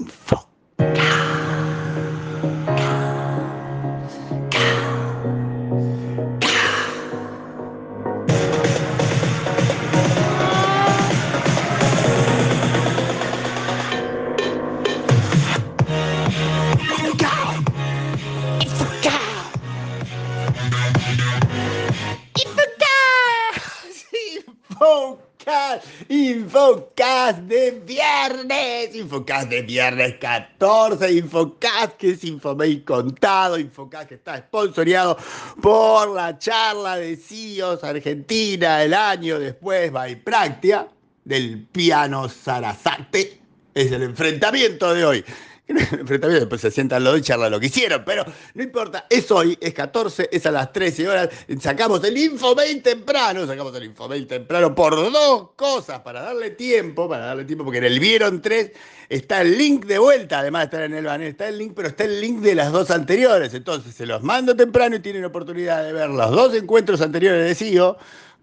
Infocast Infocast de viernes 14, Infocast que es Infomail contado, Infocast que está sponsoreado por la charla de CIOs Argentina el año después, Practia del piano Sarasate. Es el enfrentamiento de hoy. enfrentamiento, después se sientan los dos y charlan lo que hicieron, pero no importa, es hoy, es 14, es a las 13 horas, sacamos el Infomail temprano, sacamos el Infomail temprano por dos cosas, para darle tiempo, para darle tiempo, porque en el Vieron 3 está el link de vuelta, además de estar en el banner, está el link, pero está el link de las dos anteriores, entonces se los mando temprano y tienen oportunidad de ver los dos encuentros anteriores de SIO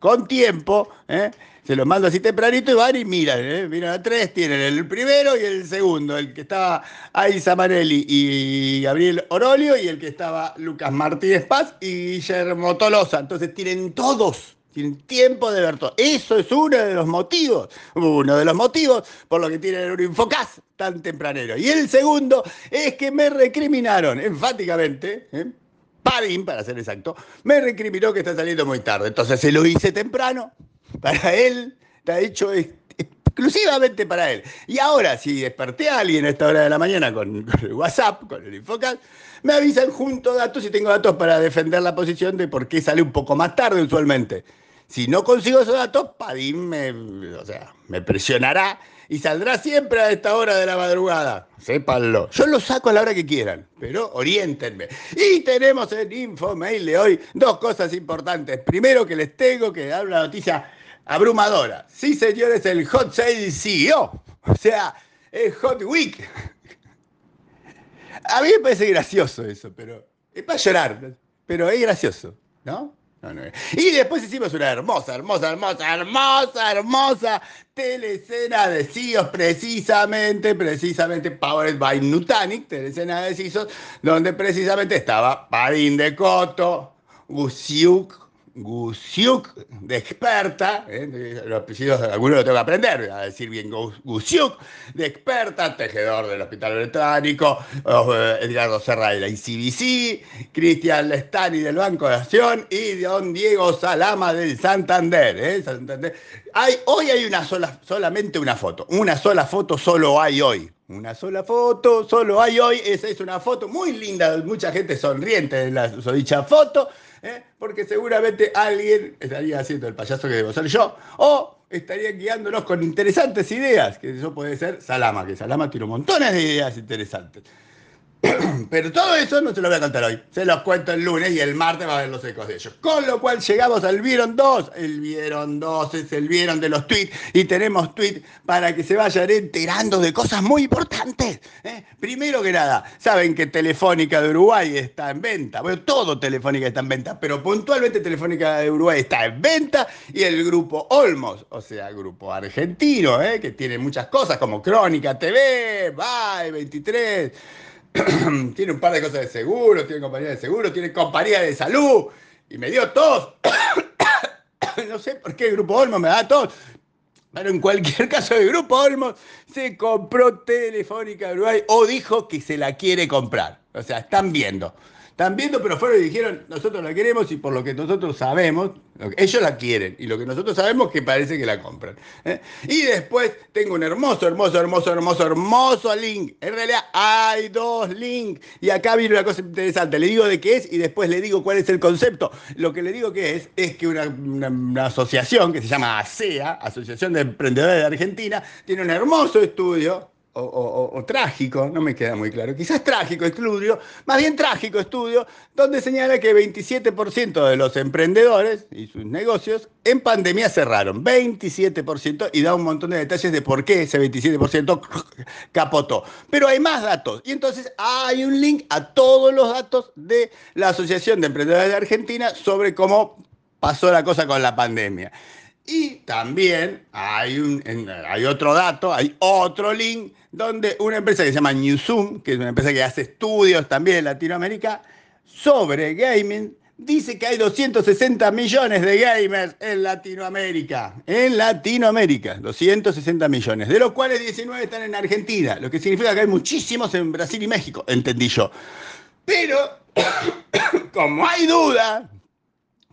con tiempo, ¿eh? se los mando así tempranito y van y miran, ¿eh? miran a tres, tienen el primero y el segundo, el que estaba Aiza Manelli y Gabriel Orolio y el que estaba Lucas Martínez Paz y Guillermo Tolosa. Entonces tienen todos, tienen tiempo de ver todo. Eso es uno de los motivos, uno de los motivos por lo que tienen un Infocas tan tempranero. Y el segundo es que me recriminaron enfáticamente, ¿eh? Padín, para ser exacto, me recriminó que está saliendo muy tarde. Entonces se lo hice temprano, para él, está hecho exclusivamente para él. Y ahora, si desperté a alguien a esta hora de la mañana con, el WhatsApp, con el Infocal, me avisan junto datos y tengo datos para defender la posición de por qué sale un poco más tarde usualmente. Si no consigo esos datos, Padín me, o sea, me presionará y saldrá siempre a esta hora de la madrugada. Sépanlo. Yo lo saco a la hora que quieran, pero oriéntenme. Y tenemos en Infomail de hoy dos cosas importantes. Primero que les tengo que dar una noticia abrumadora. Sí, señores, el Hot Sale siguió. O sea, el Hot Week. A mí me parece gracioso eso, pero es para llorar, pero es gracioso, ¿no? Y después hicimos una hermosa, hermosa, hermosa, hermosa, hermosa telecena de CIOs, precisamente, precisamente Powered by Nutanic, telecena de CISOs, donde precisamente estaba Padín de Coto, Gusiuk, Gusiuk, de experta, ¿eh? los apellidos algunos lo tengo que aprender, a decir bien Gusiuk, de experta, tejedor del Hospital Británico, eh, Edgardo Serra de la ICBC, Cristian Lestani del Banco de Acción y don Diego Salama del Santander. ¿eh? Hoy hay una sola, solamente una foto, una sola foto solo hay hoy. Una sola foto, solo hay hoy. Esa es una foto muy linda, mucha gente sonriente en la dicha foto. ¿Eh? porque seguramente alguien estaría haciendo el payaso que debo ser yo, o estaría guiándonos con interesantes ideas, que eso puede ser Salama, que Salama tiene montones de ideas interesantes. Pero todo eso no se lo voy a contar hoy. Se los cuento el lunes y el martes va a haber los ecos de ellos. Con lo cual llegamos al Vieron 2. El Vieron 2 es el Vieron de los tweets y tenemos tweets para que se vayan enterando de cosas muy importantes. ¿eh? Primero que nada, saben que Telefónica de Uruguay está en venta. Bueno, todo Telefónica está en venta, pero puntualmente Telefónica de Uruguay está en venta y el grupo Olmos, o sea, grupo argentino, ¿eh? que tiene muchas cosas como Crónica TV, Bye 23. tiene un par de cosas de seguro, tiene compañía de seguro, tiene compañía de salud. Y me dio tos. no sé por qué el Grupo Olmo me da tos. Pero en cualquier caso, el Grupo Olmo se compró Telefónica de Uruguay o dijo que se la quiere comprar. O sea, están viendo. Están viendo, pero fueron y dijeron, nosotros la queremos y por lo que nosotros sabemos, ellos la quieren y lo que nosotros sabemos que parece que la compran. ¿eh? Y después tengo un hermoso, hermoso, hermoso, hermoso, hermoso link. En realidad hay dos links y acá viene una cosa interesante. Le digo de qué es y después le digo cuál es el concepto. Lo que le digo que es es que una, una asociación que se llama ASEA, Asociación de Emprendedores de Argentina, tiene un hermoso estudio o, trágico, no me queda muy claro, quizás trágico estudio, más bien trágico estudio, donde señala que 27% de los emprendedores y sus negocios en pandemia cerraron, 27%, y da un montón de detalles de por qué ese 27% capotó. Pero hay más datos, y entonces hay un link a todos los datos de la Asociación de Emprendedores de Argentina sobre cómo pasó la cosa con la pandemia. Y también hay, un, hay otro dato, hay otro link donde una empresa que se llama Newzoom, que es una empresa que hace estudios también en Latinoamérica sobre gaming, dice que hay 260 millones de gamers en Latinoamérica. En Latinoamérica, 260 millones, de los cuales 19 están en Argentina, lo que significa que hay muchísimos en Brasil y México, entendí yo. Pero, como hay duda,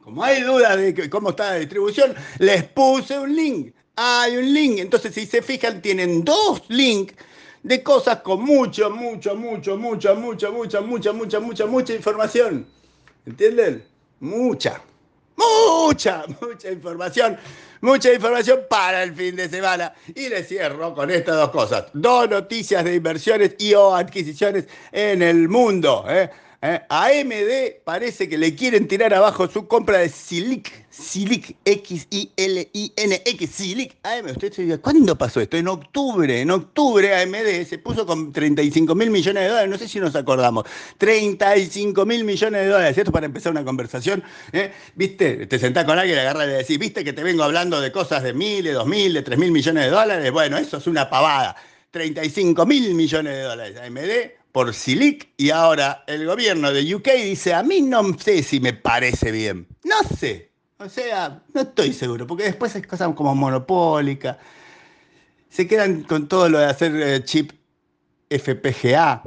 como hay duda de cómo está la distribución, les puse un link. Hay un link. Entonces, si se fijan, tienen dos links de cosas con mucho, mucho, mucho, mucho, mucho, mucha, mucha, mucha, mucha, mucha información. ¿Entienden? Mucha, mucha, mucha información. Mucha información para el fin de semana. Y les cierro con estas dos cosas. Dos noticias de inversiones y o adquisiciones en el mundo. ¿eh? ¿Eh? AMD parece que le quieren tirar abajo su compra de Silic, Silic, X-I-L-I-N-X, Silic. AMD, usted se dice, ¿cuándo pasó esto? En octubre, en octubre AMD se puso con 35 mil millones de dólares, no sé si nos acordamos, 35 mil millones de dólares, esto para empezar una conversación, ¿eh? ¿viste? Te sentás con alguien, agarra y le decís, ¿viste que te vengo hablando de cosas de mil, de dos mil, de tres mil millones de dólares? Bueno, eso es una pavada. 35 mil millones de dólares. AMD por Silic y ahora el gobierno de UK dice, a mí no sé si me parece bien. No sé. O sea, no estoy seguro, porque después es cosas como monopólica. Se quedan con todo lo de hacer eh, chip FPGA.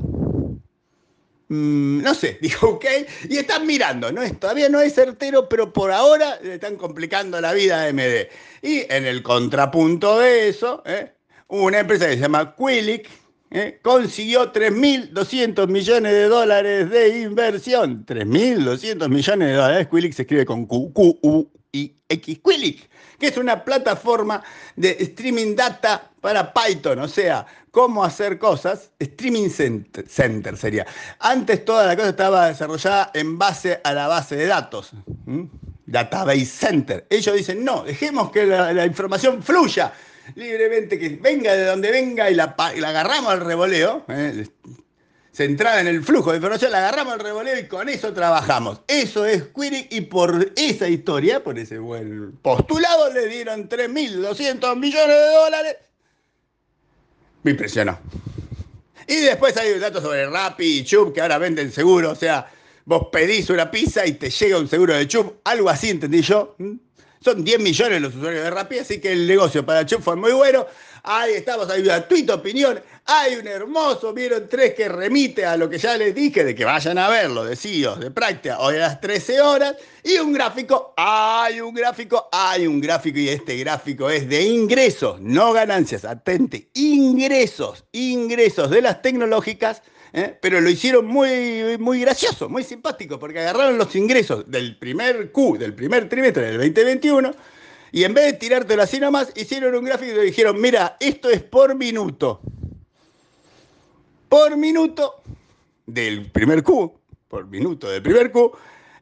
Mm, no sé, dijo OK, y están mirando, ¿no? todavía no es certero, pero por ahora le están complicando la vida a AMD. Y en el contrapunto de eso, ¿eh? una empresa que se llama Quillic, ¿eh? consiguió 3.200 millones de dólares de inversión. 3.200 millones de dólares. Quillic se escribe con Q, Q, U, I, X. Quillic, que es una plataforma de streaming data para Python, o sea, cómo hacer cosas. Streaming center, sería. Antes toda la cosa estaba desarrollada en base a la base de datos. Database Center. Ellos dicen, no, dejemos que la información fluya libremente, que venga de donde venga y la, agarramos al revoleo, ¿eh? centrada en el flujo de información, la agarramos al revoleo y con eso trabajamos. Eso es Query y por esa historia, por ese buen postulado, le dieron 3.200 millones de dólares. Me impresionó. Y después hay datos sobre Rappi y Chubb que ahora venden seguro, o sea, vos pedís una pizza y te llega un seguro de Chubb, algo así entendí yo. Son 10 millones los usuarios de Rappi, así que el negocio para Chup fue muy bueno. Ahí estamos, hay una tweet opinión. Hay un hermoso, vieron tres que remite a lo que ya les dije, de que vayan a verlo, de CIOs, de práctica, hoy a las 13 horas. Y un gráfico, hay un gráfico, hay un gráfico, y este gráfico es de ingresos, no ganancias, atente, ingresos, ingresos de las tecnológicas ¿eh? pero lo hicieron muy, muy gracioso, muy simpático, porque agarraron los ingresos del primer Q, del primer trimestre del 2021, y en vez de tirártelo así nomás, hicieron un gráfico y dijeron, mira, esto es por minuto. Por minuto del primer Q, por minuto del primer Q,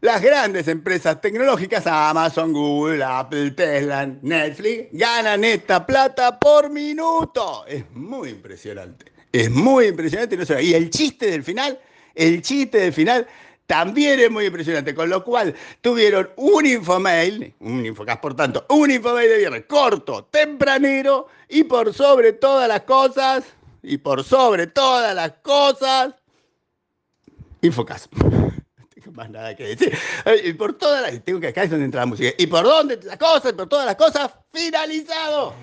las grandes empresas tecnológicas, Amazon, Google, Apple, Tesla, Netflix, ganan esta plata por minuto. Es muy impresionante. Es muy impresionante. Y el chiste del final, el chiste del final también es muy impresionante. Con lo cual tuvieron un infomail, un infocast por tanto, un infomail de viernes corto, tempranero y por sobre todas las cosas, y por sobre todas las cosas. No tengo más nada que decir. Y por todas las. Tengo que acá es donde entra la música. Y por dónde las cosas, por todas las cosas, finalizado.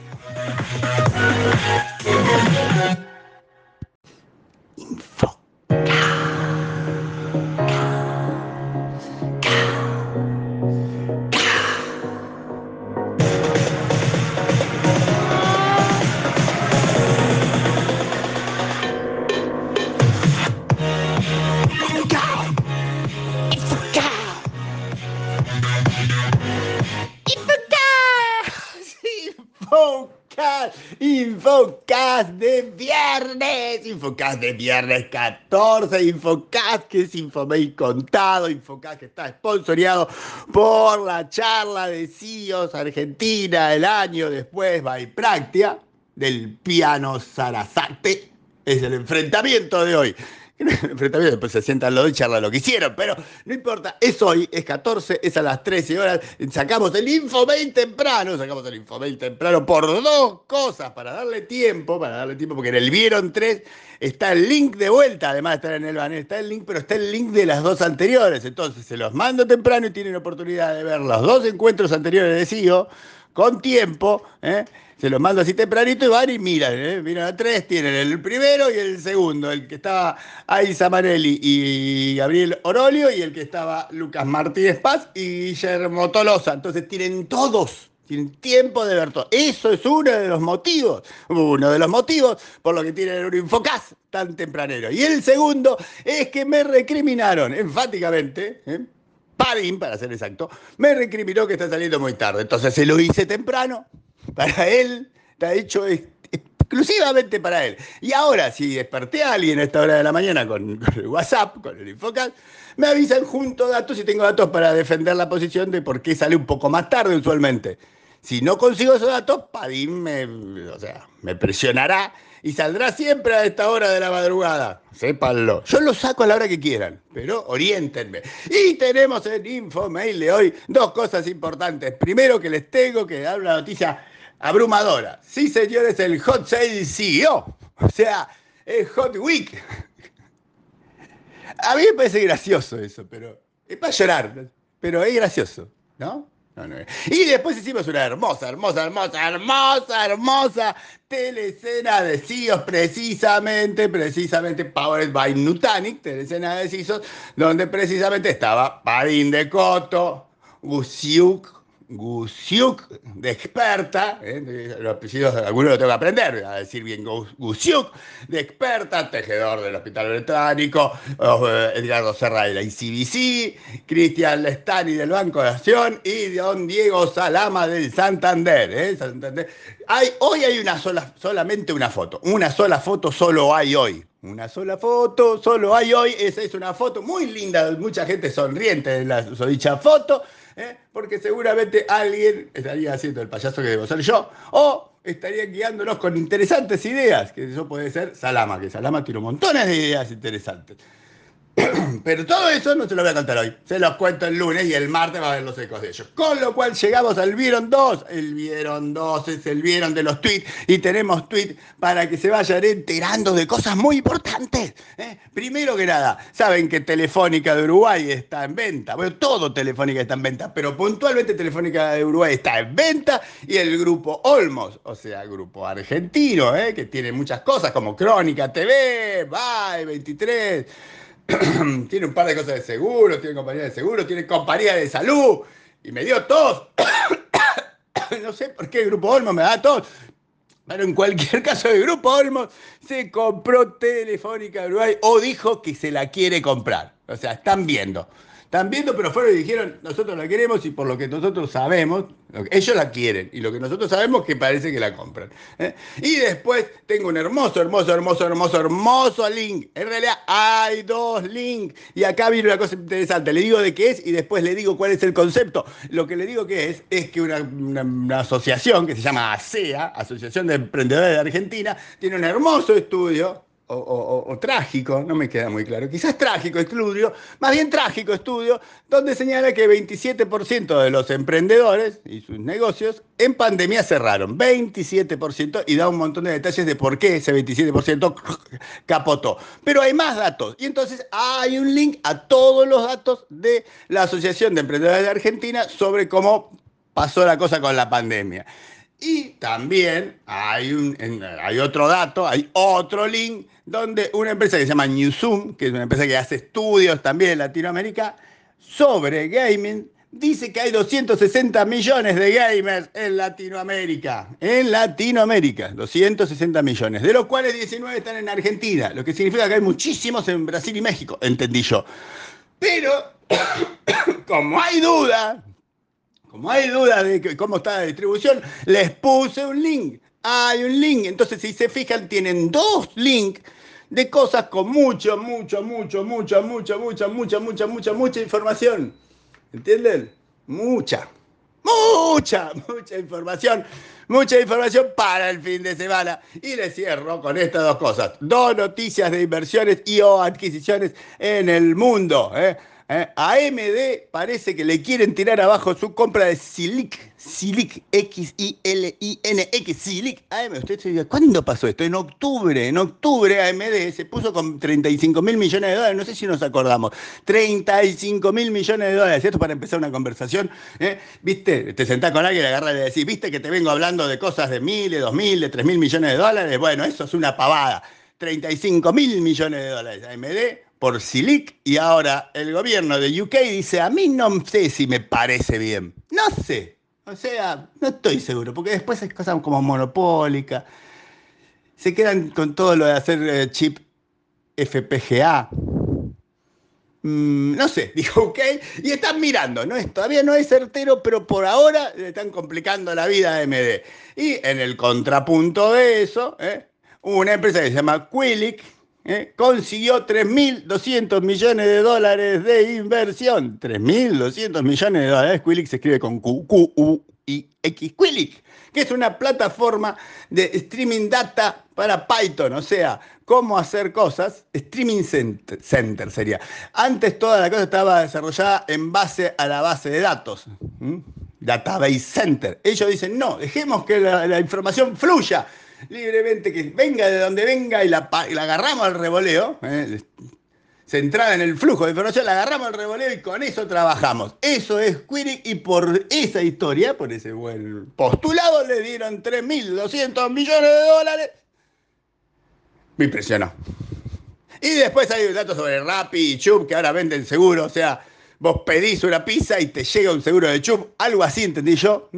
Infocast de viernes 14, Infocast que es Infomail contado, Infocast que está sponsoreado por la charla de CIOs Argentina el año después, Practia del piano Sarasate, es el enfrentamiento de hoy. enfrentamiento, después se sientan los dos y charlan lo que hicieron, pero no importa, es hoy, es 14, es a las 13 horas, sacamos el Infomail temprano, sacamos el Infomail temprano por dos cosas, para darle tiempo, para darle tiempo, porque en el Vieron 3 está el link de vuelta, además de estar en el banner, está el link, pero está el link de las dos anteriores, entonces se los mando temprano y tienen oportunidad de ver los dos encuentros anteriores de CEO con tiempo, ¿eh? se los mando así tempranito y van y miran, ¿eh? miran a tres, tienen el primero y el segundo, el que estaba ahí Samarelli y Gabriel Orolio y el que estaba Lucas Martínez Paz y Guillermo Tolosa. Entonces tienen todos, tienen tiempo de ver todo. Eso es uno de los motivos, uno de los motivos por lo que tienen un Infocas tan tempranero. Y el segundo es que me recriminaron enfáticamente, ¿eh? Padín, para ser exacto, me recriminó que está saliendo muy tarde. Entonces se lo hice temprano para él, está hecho exclusivamente para él. Y ahora, si desperté a alguien a esta hora de la mañana con, el WhatsApp, con el Infocal, me avisan junto datos y tengo datos para defender la posición de por qué sale un poco más tarde usualmente. Si no consigo esos datos, Padín me, o sea, me presionará y saldrá siempre a esta hora de la madrugada. Sépanlo. Yo lo saco a la hora que quieran, pero oriéntenme. Y tenemos en Infomail de hoy dos cosas importantes. Primero que les tengo que dar una noticia abrumadora. Sí, señores, el Hot Sale CEO. O sea, el Hot Week. A mí me parece gracioso eso, pero es para llorar, pero es gracioso, ¿no? Y después hicimos una hermosa, hermosa, hermosa, hermosa, hermosa telecena de CIOs, precisamente, precisamente Powered by Nutanic, telecena de CISOs, donde precisamente estaba Padín de Coto, Gusiuk, Gusiuk, de experta, ¿eh? los apellidos algunos lo tengo que aprender, a decir bien Gusiuk, de experta, tejedor del Hospital Británico, eh, Edgardo Serra de la ICBC, Cristian Lestani del Banco de Nación y don Diego Salama del Santander. ¿eh? Hoy hay una sola, solamente una foto, una sola foto solo hay hoy. Una sola foto, solo hay hoy. Esa es una foto muy linda, mucha gente sonriente en la dicha foto. ¿Eh? porque seguramente alguien estaría haciendo el payaso que debo ser yo, o estaría guiándonos con interesantes ideas, que eso puede ser Salama, que Salama tiene montones de ideas interesantes. Pero todo eso no se lo voy a contar hoy. Se los cuento el lunes y el martes va a haber los ecos de ellos. Con lo cual llegamos al Vieron 2. El Vieron 2 es el Vieron de los tweets y tenemos tweets para que se vayan enterando de cosas muy importantes. ¿eh? Primero que nada, saben que Telefónica de Uruguay está en venta. Bueno, todo Telefónica está en venta, pero puntualmente Telefónica de Uruguay está en venta y el grupo Olmos, o sea, grupo argentino, ¿eh? que tiene muchas cosas como Crónica TV, Bye 23 tiene un par de cosas de seguro, tiene compañía de seguro, tiene compañía de salud. Y me dio tos. no sé por qué el Grupo Olmos me da tos. Pero en cualquier caso, el Grupo Olmos se compró Telefónica Uruguay o dijo que se la quiere comprar. O sea, están viendo. Están viendo, pero fueron y dijeron, nosotros la queremos y por lo que nosotros sabemos, ellos la quieren y lo que nosotros sabemos que parece que la compran. ¿eh? Y después tengo un hermoso, hermoso, hermoso, hermoso, hermoso link. En realidad hay dos links y acá viene una cosa interesante. Le digo de qué es y después le digo cuál es el concepto. Lo que le digo que es es que una, una asociación que se llama ASEA, Asociación de Emprendedores de Argentina, tiene un hermoso estudio o, trágico, no me queda muy claro, quizás trágico estudio, más bien trágico estudio, donde señala que 27% de los emprendedores y sus negocios en pandemia cerraron, 27%, y da un montón de detalles de por qué ese 27% capotó. Pero hay más datos, y entonces hay un link a todos los datos de la Asociación de Emprendedores de Argentina sobre cómo pasó la cosa con la pandemia. Y también hay, un, hay otro dato, hay otro link donde una empresa que se llama Newzoom, que es una empresa que hace estudios también en Latinoamérica sobre gaming, dice que hay 260 millones de gamers en Latinoamérica. En Latinoamérica, 260 millones, de los cuales 19 están en Argentina, lo que significa que hay muchísimos en Brasil y México, entendí yo. Pero, como hay duda, como hay duda de cómo está la distribución, les puse un link. Hay un link. Entonces, si se fijan, tienen dos links de cosas con mucho, mucho, mucho, mucho, mucho, mucha, mucha, mucha, mucha, mucha información. ¿Entienden? Mucha. mucha, mucha información, mucha información para el fin de semana. Y le cierro con estas dos cosas. Dos noticias de inversiones y o adquisiciones en el mundo. ¿eh? ¿Eh? AMD parece que le quieren tirar abajo su compra de Silic, Silic, X-I-L-I-N-X, Silic. AMD, usted se dice, ¿cuándo pasó esto? En octubre, en octubre AMD se puso con 35 mil millones de dólares, no sé si nos acordamos, 35 mil millones de dólares, esto para empezar una conversación, ¿eh? ¿viste? Te sentás con alguien, le agarras y le decís, ¿viste que te vengo hablando de cosas de mil, de dos mil, de tres mil millones de dólares? Bueno, eso es una pavada. 35 mil millones de dólares. AMD por Silic y ahora el gobierno de UK dice, a mí no sé si me parece bien. No sé. O sea, no estoy seguro, porque después es cosas como monopólica. Se quedan con todo lo de hacer eh, chip FPGA. Mm, no sé, dijo OK, y están mirando, no es, todavía no es certero, pero por ahora le están complicando la vida a AMD. Y en el contrapunto de eso, ¿eh? una empresa que se llama Quillic, ¿eh? consiguió 3.200 millones de dólares de inversión. 3.200 millones de dólares. Quillic se escribe con Q, Q, U, I, X. Quillic, que es una plataforma de streaming data para Python, o sea, cómo hacer cosas. Streaming center, sería. Antes toda la cosa estaba desarrollada en base a la base de datos. Database Center. Ellos dicen, no, dejemos que la información fluya libremente, que venga de donde venga y la, la agarramos al revoleo, ¿eh? centrada en el flujo de información, la agarramos al revoleo y con eso trabajamos. Eso es Query y por esa historia, por ese buen postulado, le dieron 3.200 millones de dólares. Me impresionó. Y después hay datos sobre Rappi y Chup que ahora venden seguro, o sea, vos pedís una pizza y te llega un seguro de Chup, algo así, entendí yo.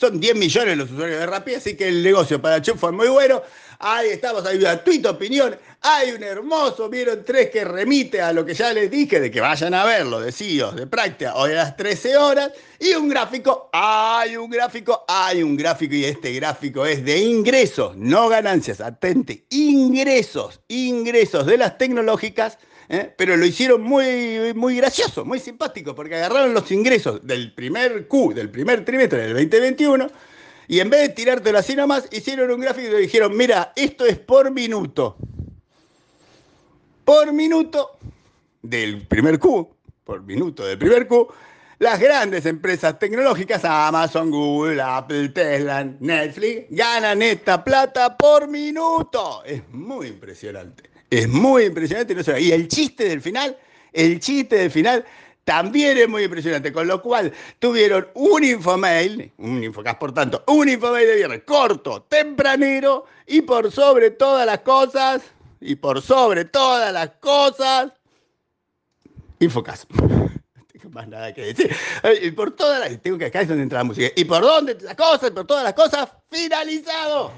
Son 10 millones los usuarios de Rappi, así que el negocio para Chup fue muy bueno. Ahí estamos, hay una tweet opinión. Hay un hermoso, vieron tres que remite a lo que ya les dije, de que vayan a verlo, de CEOs, de práctica, hoy a las 13 horas. Y un gráfico, hay un gráfico, hay un gráfico, y este gráfico es de ingresos, no ganancias, atente, ingresos, ingresos de las tecnológicas ¿eh? pero lo hicieron muy, muy gracioso, muy simpático, porque agarraron los ingresos del primer Q, del primer trimestre del 2021, y en vez de tirártelo así nomás, hicieron un gráfico y dijeron, mira, esto es por minuto. Por minuto del primer Q, por minuto del primer Q, las grandes empresas tecnológicas, Amazon, Google, Apple, Tesla, Netflix, ganan esta plata por minuto. Es muy impresionante. Es muy impresionante. No y el chiste del final, el chiste del final también es muy impresionante. Con lo cual tuvieron un infomail, un infocast por tanto, un infomail de viernes corto, tempranero y por sobre todas las cosas, y por sobre todas las cosas, infocast. Más nada que decir. Y por todas las. Tengo que acá es donde entra la música. Y por dónde las cosas, por todas las cosas, finalizado.